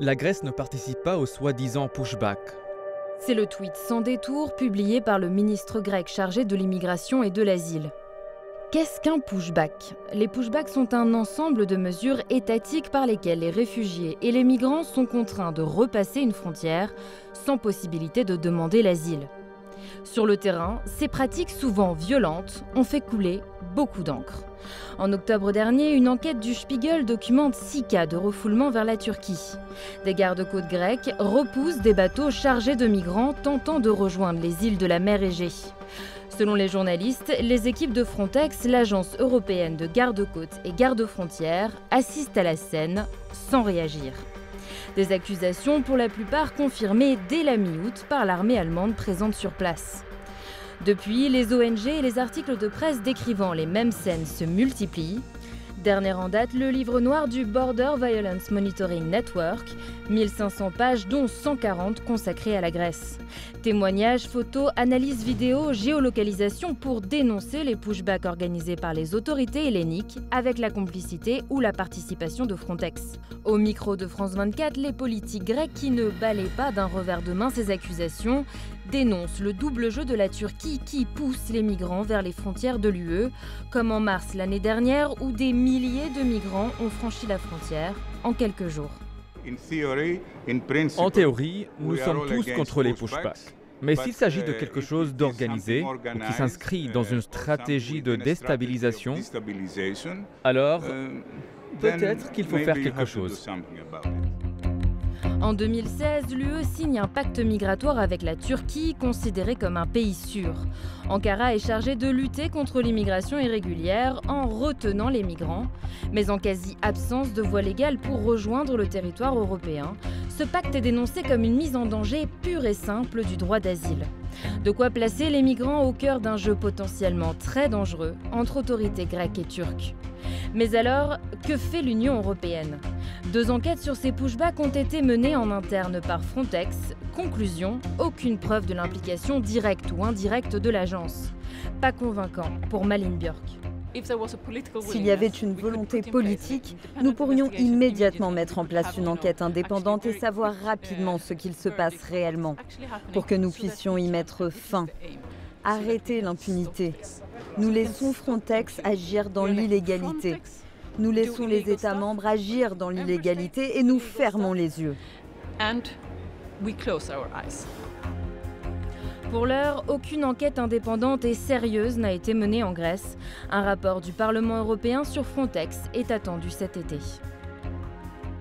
La Grèce ne participe pas au soi-disant pushback. C'est le tweet sans détour publié par le ministre grec chargé de l'immigration et de l'asile. Qu'est-ce qu'un pushback? Les pushbacks sont un ensemble de mesures étatiques par lesquelles les réfugiés et les migrants sont contraints de repasser une frontière sans possibilité de demander l'asile. Sur le terrain, ces pratiques souvent violentes ont fait couler beaucoup d'encre. En octobre dernier, une enquête du Spiegel documente six cas de refoulement vers la Turquie. Des gardes-côtes grecs repoussent des bateaux chargés de migrants tentant de rejoindre les îles de la mer Égée. Selon les journalistes, les équipes de Frontex, l'agence européenne de garde-côtes et garde-frontières, assistent à la scène sans réagir. Des accusations pour la plupart confirmées dès la mi-août par l'armée allemande présente sur place. Depuis, les ONG et les articles de presse décrivant les mêmes scènes se multiplient. Dernier en date, le livre noir du Border Violence Monitoring Network, 1500 pages dont 140 consacrées à la Grèce. Témoignages, photos, analyses vidéo, géolocalisation pour dénoncer les pushbacks organisés par les autorités helléniques avec la complicité ou la participation de Frontex. Au micro de France 24, les politiques grecs qui ne balaient pas d'un revers de main ces accusations dénoncent le double jeu de la Turquie qui pousse les migrants vers les frontières de l'UE, comme en mars l'année dernière où des milliers de migrants ont franchi la frontière en quelques jours. En théorie, nous sommes tous contre les pushbacks. Mais s'il s'agit de quelque chose d'organisé ou qui s'inscrit dans une stratégie de déstabilisation, alors peut-être qu'il faut faire quelque chose. En 2016, l'UE signe un pacte migratoire avec la Turquie, considéré comme un pays sûr. Ankara est chargé de lutter contre l'immigration irrégulière en retenant les migrants, mais en quasi-absence de voie légale pour rejoindre le territoire européen. Ce pacte est dénoncé comme une mise en danger pure et simple du droit d'asile. De quoi placer les migrants au cœur d'un jeu potentiellement très dangereux entre autorités grecques et turques. Mais alors, que fait l'Union européenne? Deux enquêtes sur ces pushbacks ont été menées en interne par Frontex. Conclusion, aucune preuve de l'implication directe ou indirecte de l'agence. Pas convaincant pour Malin Björk. S'il y avait une volonté politique, nous pourrions immédiatement mettre en place une enquête indépendante et savoir rapidement ce qu'il se passe réellement pour que nous puissions y mettre fin. Arrêter l'impunité. Nous laissons Frontex agir dans l'illégalité. Nous laissons les États membres agir dans l'illégalité et nous fermons les yeux. Pour l'heure, aucune enquête indépendante et sérieuse n'a été menée en Grèce. Un rapport du Parlement européen sur Frontex est attendu cet été.